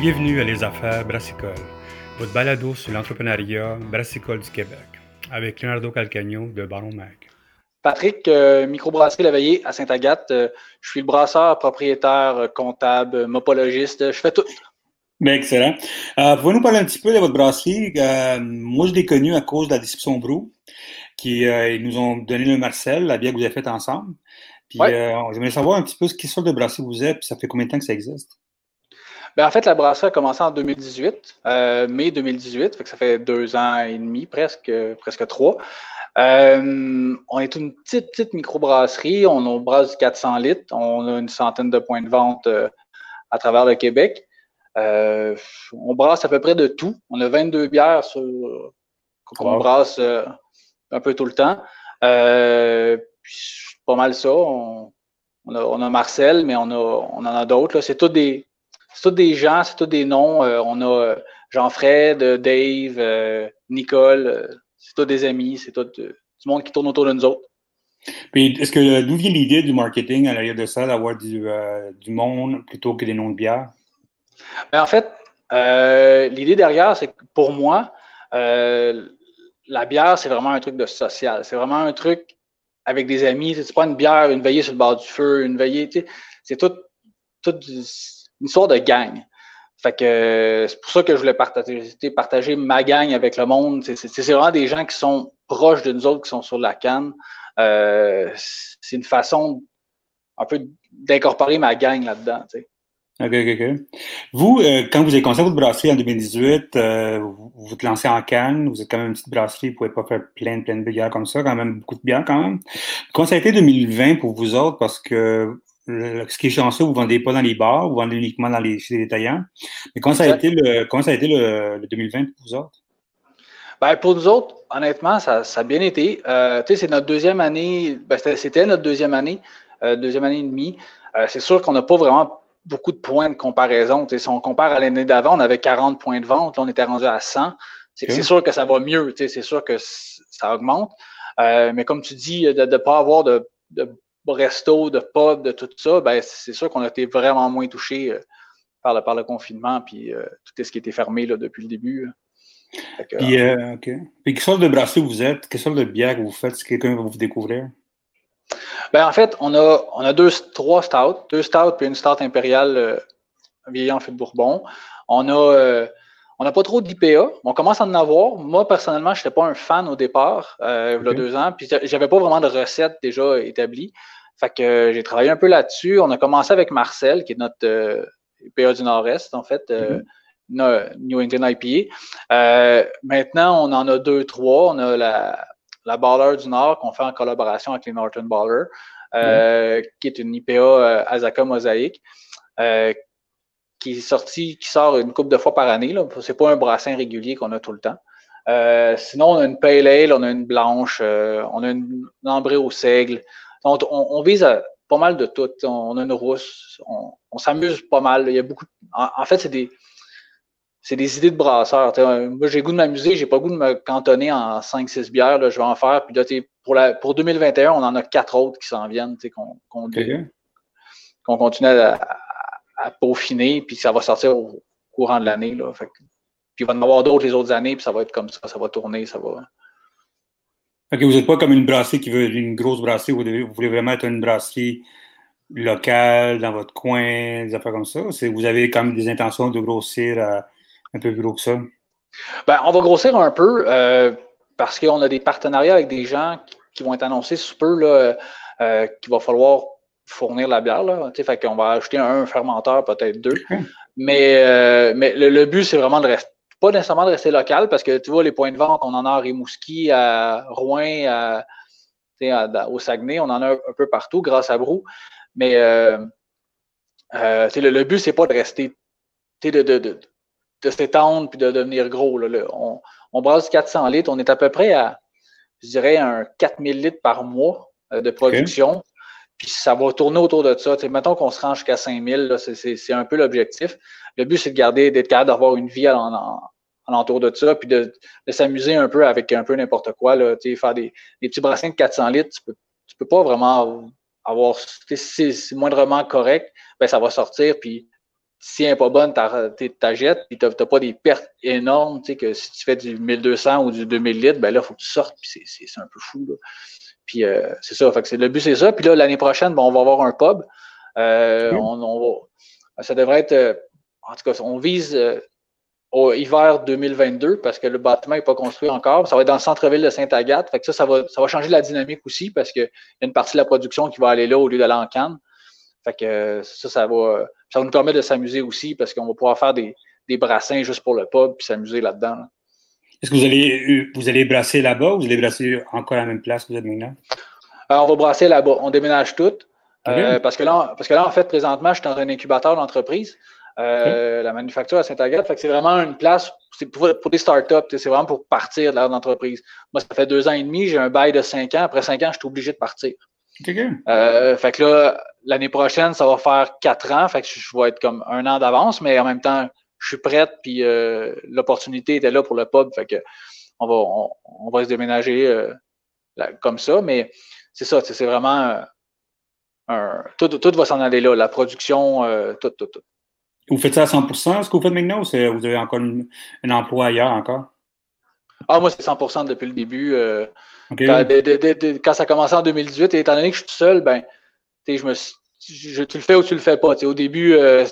Bienvenue à Les Affaires Brassicole, votre balado sur l'entrepreneuriat brassicole du Québec, avec Leonardo Calcagno de Baron Mag. Patrick, euh, microbrasserie La Veillée à Sainte-Agathe. Euh, je suis le brasseur, propriétaire, euh, comptable, mopologiste. Je fais tout. Bien, excellent. Euh, Pouvez-nous parler un petit peu de votre brasserie? moi, je l'ai connue à cause de la discussion Brou, qui ils nous ont donné le Marcel, la bière que vous avez faite ensemble. Puis, j'aimerais savoir un petit peu ce qui sort de brasserie vous êtes, puis ça fait combien de temps que ça existe? Ben, en fait, la brasserie a commencé en 2018, mai 2018, fait que ça fait deux ans et demi, presque, presque trois. Euh, on est une petite, petite microbrasserie. On brasse 400 litres. On a une centaine de points de vente euh, à travers le Québec. Euh, on brasse à peu près de tout. On a 22 bières sur, qu'on brasse un peu tout le temps. Puis, pas mal ça. On, a, Marcel, mais on, a, on en a d'autres. C'est tous des, des gens, c'est tous des noms. on a Jean-Fred, Dave, Nicole c'est tout des amis, c'est tout euh, du monde qui tourne autour de nous autres. Puis, est-ce que d'où vient l'idée du marketing à l'arrière de ça, d'avoir du, euh, du, monde plutôt que des noms de bière? Ben, en fait, euh, l'idée derrière, c'est que pour moi, la bière, c'est vraiment un truc de social. C'est vraiment un truc avec des amis. C'est pas une bière, une veillée sur le bord du feu, une veillée, c'est tout, toute une histoire de gang. Que c'est pour ça que je voulais partager, partager ma gang avec le monde. C'est vraiment des gens qui sont proches de nous autres, qui sont sur la canne. Euh, c'est une façon un peu d'incorporer ma gang là-dedans. OK, OK, OK. Vous, euh, quand vous avez commencé votre brasserie en 2018, euh, vous vous lancez en canne, vous êtes quand même une petite brasserie, vous ne pouvez pas faire plein, plein de bières comme ça, quand même beaucoup de bières quand même. Comment ça a été 2020 pour vous autres? Parce que ce qui est chanceux, vous ne vendez pas dans les bars, vous vendez uniquement dans les, chez les détaillants. Mais comment ça, a été le, comment ça a été le, 2020 pour vous autres? Ben, pour nous autres, honnêtement, ça, a bien été. Euh, c'est notre deuxième année, ben, c'était notre deuxième année, euh, deuxième année et demie. Euh, c'est sûr qu'on n'a pas vraiment beaucoup de points de comparaison. si on compare à l'année d'avant, on avait 40 points de vente, là, on était rendu à 100. C'est sûr que ça va mieux, c'est sûr que ça augmente. mais comme tu dis, de ne pas avoir de, de resto, de pub, de tout ça, ben, c'est sûr qu'on a été vraiment moins touché euh, par, le, par le confinement, puis euh, tout ce qui était fermé là, depuis le début. puis, euh, puis, quelle sorte de brasserie vous êtes? Quelle sorte de bière vous faites? Si quelqu'un va vous découvrir? Ben, en fait, on a, on a deux, trois stouts, deux stouts puis une stout impériale vieillant fait de Bourbon. On a on n'a pas trop d'IPA. On commence à en avoir. Moi, personnellement, je n'étais pas un fan au départ, euh, il y a deux ans. Puis j'avais pas vraiment de recette déjà établie. Fait que euh, j'ai travaillé un peu là-dessus. On a commencé avec Marcel, qui est notre euh, IPA du Nord-Est, en fait, mm-hmm. New England IPA. maintenant, on en a deux, trois. On a la, la Baller du Nord qu'on fait en collaboration avec les Norton Baller, mm-hmm. qui est une IPA Azaka Mosaïque qui est sorti, qui sort une couple de fois par année. Ce n'est pas un brassin régulier qu'on a tout le temps. Euh, sinon, on a une pale ale, on a une blanche, euh, on a une, ambrée au seigle. On, vise pas mal de tout. On a une rousse. On, s'amuse pas mal. Il y a beaucoup. En, fait, c'est des, c'est des idées de brasseurs. moi, j'ai goût de m'amuser, j'ai pas goût de me cantonner en 5-6 bières. Là, je vais en faire. Puis là, pour, la, pour 2021, on en a quatre autres qui s'en viennent, qu'on qu'on continue à, à peaufiner, puis ça va sortir au courant de l'année. Là. puis il va y en avoir d'autres les autres années, puis ça va être comme ça, ça va tourner, ça va. OK, vous n'êtes pas comme une brasserie qui veut une grosse brasserie, vous, voulez vraiment être une brasserie locale, dans votre coin, des affaires comme ça? Vous avez quand même des intentions de grossir un peu plus gros que ça? Ben, on va grossir un peu euh, parce qu'on a des partenariats avec des gens qui, vont être annoncés sous peu, là, euh, qu'il va falloir fournir la bière. Là, fait qu'on va ajouter un fermenteur, peut-être deux. Mais, euh, mais le, but, c'est vraiment de rester, pas nécessairement de rester local, parce que tu vois, les points de vente, on en a à Rimouski, à Rouen, à, au Saguenay, on en a un, peu partout grâce à Brou. Mais euh, euh, le, le, but, c'est pas de rester, de, de, de, de s'étendre puis de devenir gros. Là, On, on brasse 400 litres, on est à peu près à, je dirais, un 4000 litres par mois de production. Puis ça va tourner autour de ça. T'sais, mettons qu'on se rend jusqu'à 5000, c'est un peu l'objectif. Le but, c'est de garder, d'être capable d'avoir une vie en, entour de ça, puis de, s'amuser un peu avec un peu n'importe quoi. Là, faire des, des, petits brassins de 400 litres, tu peux, tu peux pas vraiment avoir, si c'est moindrement correct, ben ça va sortir, puis si elle n'est pas bonne, tu jettes, puis tu n'as pas des pertes énormes, tu que si tu fais du 1200 ou du 2000 litres, ben là, il faut que tu sortes, puis c'est un peu fou, là. Puis euh, c'est ça, fait que le but, c'est ça. Puis là, l'année prochaine, on va avoir un pub. Euh, on, va, ça devrait être, euh, en tout cas, on vise au hiver 2022 parce que le bâtiment n'est pas construit encore. Ça va être dans le centre-ville de Sainte-Agathe. Fait que ça, ça va, ça va changer la dynamique aussi parce qu'il y a une partie de la production qui va aller là au lieu d'aller en Cannes. Fait que ça, ça va, ça va nous permettre de s'amuser aussi parce qu'on va pouvoir faire des, des, brassins juste pour le pub puis s'amuser là-dedans. Est-ce que vous allez, vous allez brasser là-bas ou vous allez brasser encore à la même place que vous êtes maintenant? Alors, euh, on va brasser là-bas. On déménage tout. Euh, parce, que là, parce que là, en fait, présentement, je suis dans un incubateur d'entreprise, euh, la manufacture à Saint-Agathe. Fait que c'est vraiment une place, c'est pour, des startups, c'est vraiment pour partir de l'entreprise. Moi, ça fait deux ans et demi, j'ai un bail de cinq ans. Après cinq ans, je suis obligé de partir. Euh, fait que là, l'année prochaine, ça va faire quatre ans. Fait que je, vais être comme un an d'avance, mais en même temps, je suis prête, puis euh, l'opportunité était là pour le pub. Fait que on va, on, va se déménager euh, comme ça, mais c'est ça, c'est vraiment un, tout, tout va s'en aller là, la production, tout, tout, tout. Vous faites ça à 100% ce que vous faites maintenant ou vous avez encore un emploi ailleurs encore? Ah, moi, c'est 100% depuis le début. Quand, ça a commencé en 2018, et étant donné que je suis tout seul, ben, je me je, tu le fais ou tu le fais pas. au début, euh,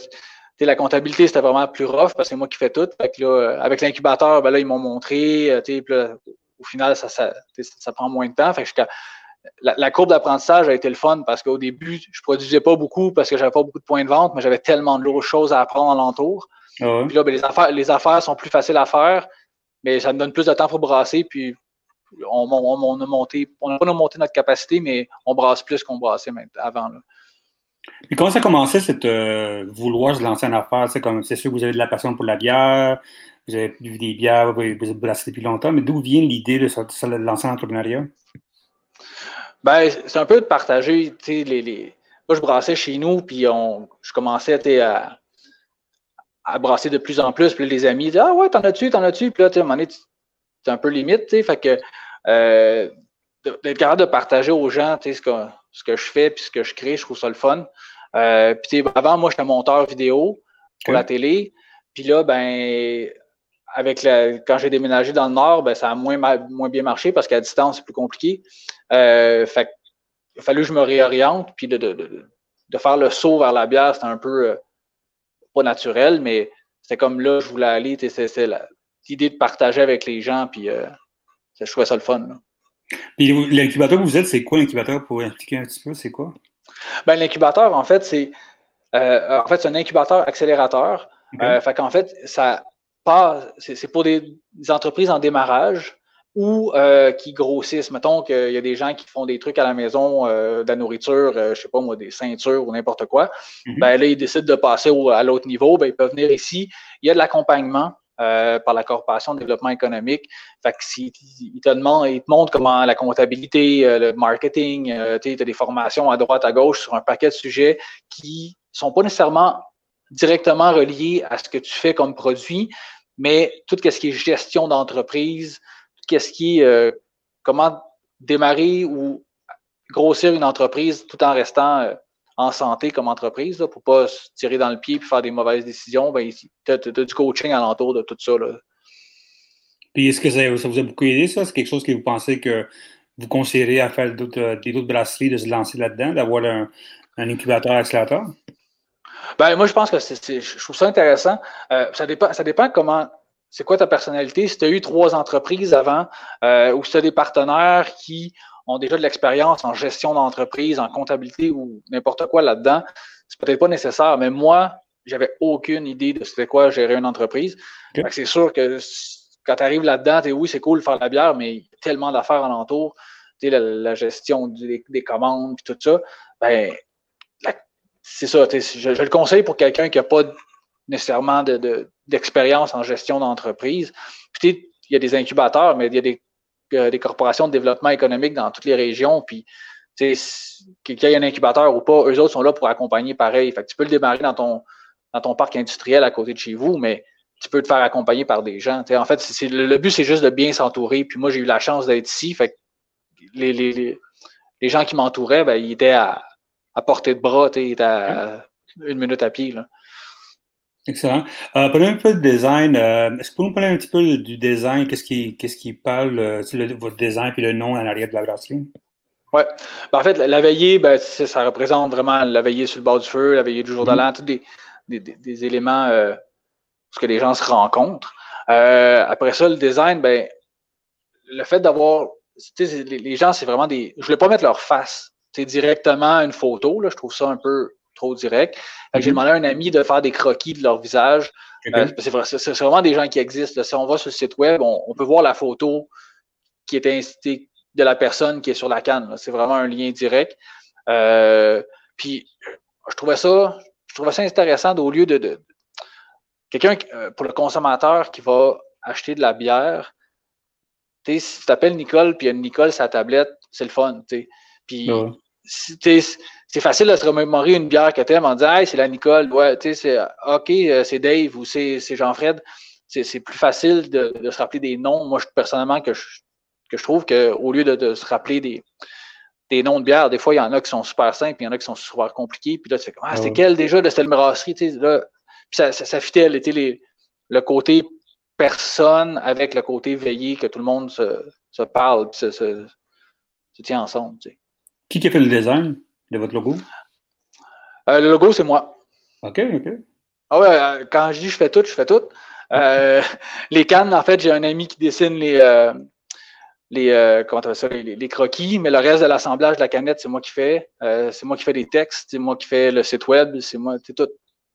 la comptabilité, c'était vraiment plus rough parce que c'est moi qui fais tout. Euh, avec l'incubateur, ben là, ils m'ont montré. Euh, au final, ça, ça, ça, prend moins de temps. Fait la, courbe d'apprentissage a été le fun parce qu'au début, je produisais pas beaucoup parce que j'avais pas beaucoup de points de vente, mais j'avais tellement de choses à apprendre alentour. Ah puis là, ben, les, affaires, les affaires sont plus faciles à faire, mais ça me donne plus de temps pour brasser. Puis on, on, a monté, on n'a pas monté notre capacité, mais on brasse plus qu'on brassait avant. Là. Comment ça a commencé, cette euh, vouloir se lancer en affaires? C'est, comme, c'est sûr que vous avez de la passion pour la bière, vous avez bu des bières, vous, vous êtes brassé depuis longtemps, mais d'où vient l'idée de lancer en entrepreneuriat? Ben, c'est un peu de partager, tu sais, les, les... Moi, je brassais chez nous, puis on, je commençais à, à brasser de plus en plus, puis les amis disaient « Ah ouais, t'en as-tu, t'en as-tu? » Puis là, tu un peu limite, tu sais, fait que euh, d'être capable de partager aux gens, tu sais, ce que, ce que je fais puis ce que je crée, je trouve ça le fun. Euh, puis avant, moi, j'étais monteur vidéo pour la télé. Puis là, ben, avec la, quand j'ai déménagé dans le Nord, ben, ça a moins, moins bien marché parce qu'à distance, c'est plus compliqué. Euh, fait il a fallu que je me réoriente, puis de, de, de, de faire le saut vers la bière, c'était un peu euh, pas naturel, mais c'était comme là, je voulais aller, c'est l'idée de partager avec les gens, puis euh, je trouvais ça le fun. Là. Puis l'incubateur que vous êtes, c'est quoi l'incubateur pour expliquer un petit peu, c'est quoi? Ben, l'incubateur, en fait, c'est euh, en fait, un incubateur accélérateur. Euh, fait qu'en fait, ça c'est pour des, entreprises en démarrage ou euh, qui grossissent. Mettons qu'il y a des gens qui font des trucs à la maison, de la nourriture, je sais pas moi, des ceintures ou n'importe quoi. Mm-hmm. Ben là, ils décident de passer à l'autre niveau, ben, ils peuvent venir ici. Il y a de l'accompagnement. Euh, par la Corporation de développement économique. Fait que si, il te demande, il te montre comment la comptabilité, euh, le marketing, euh, tu as des formations à droite, à gauche sur un paquet de sujets qui sont pas nécessairement directement reliés à ce que tu fais comme produit, mais tout ce qui est gestion d'entreprise, tout ce qui est comment démarrer ou grossir une entreprise tout en restant en santé comme entreprise, pour ne pas se tirer dans le pied et faire des mauvaises décisions, ben, tu as, du coaching alentour de tout ça. Puis est-ce que ça, vous a beaucoup aidé, ça? C'est quelque chose que vous pensez que vous conseillerez à faire d'autres, euh, des autres brasseries de se lancer là-dedans, d'avoir un, incubateur accélérateur? Ben, moi, je pense que c'est, je trouve ça intéressant. Euh, ça, dépend, ça dépend comment, c'est quoi ta personnalité? Si tu as eu trois entreprises avant euh, ou si tu as des partenaires qui ont déjà de l'expérience en gestion d'entreprise, en comptabilité ou n'importe quoi là-dedans, c'est peut-être pas nécessaire. Mais moi, j'avais aucune idée de c'était quoi gérer une entreprise. C'est sûr que quand tu arrives là-dedans, tu oui, c'est cool de faire la bière, mais il y a tellement d'affaires alentour. Tu la, la gestion des, commandes et tout ça. Ben, c'est ça. Je, le conseille pour quelqu'un qui n'a pas nécessairement d'expérience en gestion d'entreprise. Puis, il y a des incubateurs, mais il y a des euh, des corporations de développement économique dans toutes les régions. Puis, qu'il y ait un incubateur ou pas, eux autres sont là pour accompagner pareil. Fait que tu peux le démarrer dans ton, dans ton parc industriel à côté de chez vous, mais tu peux te faire accompagner par des gens. en fait, le, but, c'est juste de bien s'entourer. Puis moi, j'ai eu la chance d'être ici. Fait que les, les, les, gens qui m'entouraient, ben, ils étaient à, à portée de bras, ils étaient à une minute à pied. Là. Excellent. Euh, parlons un peu de design. Euh, est-ce que vous nous parler un petit peu du design? Qu'est-ce qui, qu'est-ce qui parle, euh, votre design puis le nom en arrière de la brasserie? Oui. Ben, en fait, la, veillée, ben, ça représente vraiment la veillée sur le bord du feu, la veillée du jour de l'an, tous des, des, des, éléments euh, que les gens se rencontrent. Euh, après ça, le design, ben, le fait d'avoir. Les, les gens, c'est vraiment des. Je ne voulais pas mettre leur face. C'est directement une photo. Là, je trouve ça un peu trop direct. J'ai mhm. demandé à un ami de faire des croquis de leur visage. Euh, c'est vraiment des gens qui existent. Si on va sur le site web, on, peut voir la photo qui est incitée de la personne qui est sur la canne. C'est vraiment un lien direct. Euh, puis je trouvais ça, je trouvais ça intéressant au lieu de, quelqu'un euh, pour le consommateur qui va acheter de la bière. Si tu t'appelles Nicole, puis il y a Nicole sa tablette, c'est le fun. Puis c'est facile de se remémorer une bière que t'aimes en disant Hey, c'est la Nicole, ouais, tu sais, c'est OK, euh, c'est Dave ou c'est Jean-Fred. C'est plus facile de, de, se rappeler des noms. Moi, je, personnellement, que je, que je trouve qu'au lieu de, de, se rappeler des, des noms de bières, des fois, il y en a qui sont super simples, puis il y en a qui sont super compliqués. Puis là, tu fais Ah, c'est quel déjà de cette brasserie? Tu sais, là, puis ça, ça, ça fitait les, le côté personne avec le côté veillé, que tout le monde se, se parle, puis se, se, se tient ensemble. Tu sais. Qui a fait le design? De votre logo? Euh, le logo, c'est moi. OK, OK. Ah ouais, euh, quand je dis je fais tout, je fais tout. Euh, les cannes, en fait, j'ai un ami qui dessine les, les, comment ça, les, les, croquis, mais le reste de l'assemblage de la canette, c'est moi qui fais. c'est moi qui fais les textes, c'est moi qui fais le site web, c'est moi, c'est tout.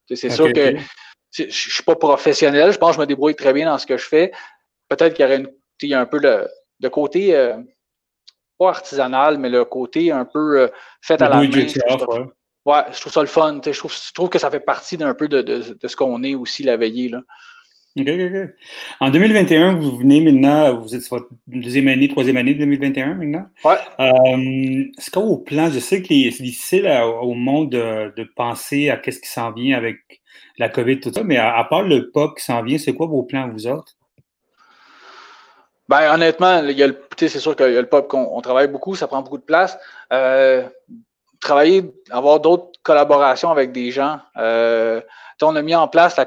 C'est sûr que je suis pas professionnel, je pense que je me débrouille très bien dans ce que je fais. Peut-être qu'il y aurait une, il y a un peu le, de côté artisanal, mais le côté un peu euh, fait à la main. Ouais. je trouve ça le fun. Je trouve, je trouve, que ça fait partie d'un peu de, de, de ce qu'on est aussi la veillée. Là. OK, OK, En 2021, vous venez maintenant, vous êtes votre deuxième année, troisième année de 2021 maintenant. Ouais. Euh, Est-ce qu'au plan, je sais que c'est difficile au monde de, de penser à qu'est-ce qui s'en vient avec la COVID, tout ça, mais à, à part le POP qui s'en vient, c'est quoi vos plans, vous autres? Ben, honnêtement, c'est sûr qu'il y a le pop qu'on travaille beaucoup, ça prend beaucoup de place. Euh, travailler, avoir d'autres collaborations avec des gens. Euh, on a mis en place la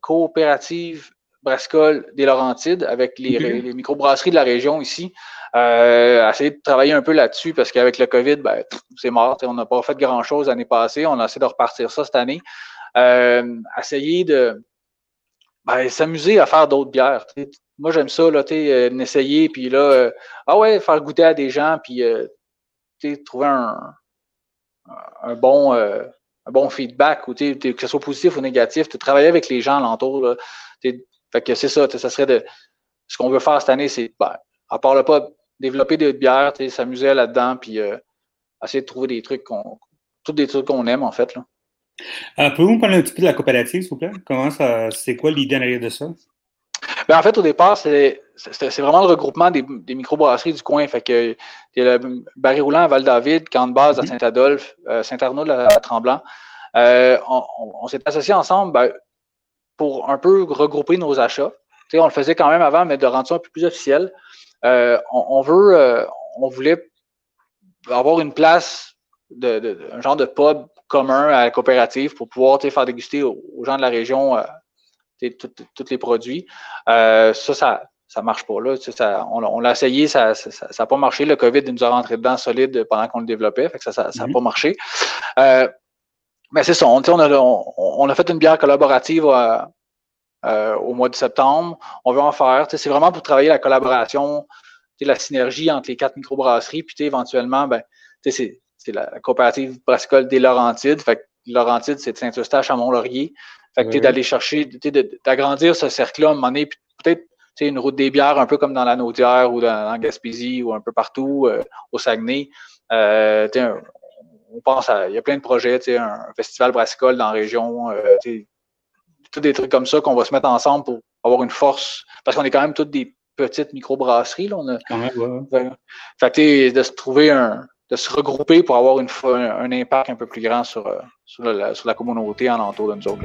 coopérative Brascol des Laurentides avec les, les microbrasseries de la région ici. Euh, essayer de travailler un peu là-dessus parce qu'avec le COVID, ben, c'est mort. On n'a pas fait grand-chose l'année passée. On a essayé de repartir ça cette année. Euh, essayer de ben, s'amuser à faire d'autres bières moi, j'aime ça, là, euh, essayer, puis là, euh, ah ouais, faire goûter à des gens, puis euh, trouver un, bon, un bon feedback, ou que ce soit positif ou négatif, travailler avec les gens alentour. Là, fait que c'est ça, ça serait de. Ce qu'on veut faire cette année, c'est, ben, à part le pas, développer des bières, s'amuser là-dedans, puis essayer de trouver des trucs qu'on. Tous des trucs qu'on aime, en fait. Là. Pouvez-vous me parler un petit peu de la coopérative, s'il vous plaît? Comment ça. C'est quoi l'idée derrière de ça? Ben, en fait, au départ, c'est vraiment le regroupement des, des microbrasseries du coin. Fait que il y a le Barry Roulant à Val-David, Camp de base à mhm. Saint-Adolphe, euh, Saint-Arnaud à Tremblant. Euh, on, s'est associés ensemble ben, pour un peu regrouper nos achats. on le faisait quand même avant, mais de rendre ça un peu plus officiel. Euh, on, veut, on voulait avoir une place, de, un genre de pub commun à la coopérative pour pouvoir faire déguster aux, gens de la région tous les produits. Euh, ça, ça ça marche pas. Là. Ça, on, l'a essayé, ça n'a ça, pas marché. Le COVID nous a rentré dedans solide pendant qu'on le développait. Fait que ça n'a mm-hmm. pas marché. Euh, mais c'est ça. On, on, a, on, a, fait une bière collaborative euh, euh, au mois de septembre. On veut en faire. C'est vraiment pour travailler la collaboration, la synergie entre les quatre microbrasseries. Puis éventuellement, ben, c'est la coopérative brassicole des Laurentides. Fait que Laurentides, c'est de Saint-Eustache à Mont-Laurier. Fait que, d'aller chercher, d'agrandir ce cercle-là à un moment donné, peut-être une route des bières, un peu comme dans la Naudière ou dans, Gaspésie ou un peu partout, euh, au Saguenay. Euh, on pense à, il y a plein de projets, un festival brassicole dans la région, euh, tous des trucs comme ça qu'on va se mettre ensemble pour avoir une force, parce qu'on est quand même toutes des petites microbrasseries. Là, on a, fait que, de se trouver un, de se regrouper pour avoir une, un, impact un peu plus grand sur, sur, la, sur la communauté en entour de nous autres.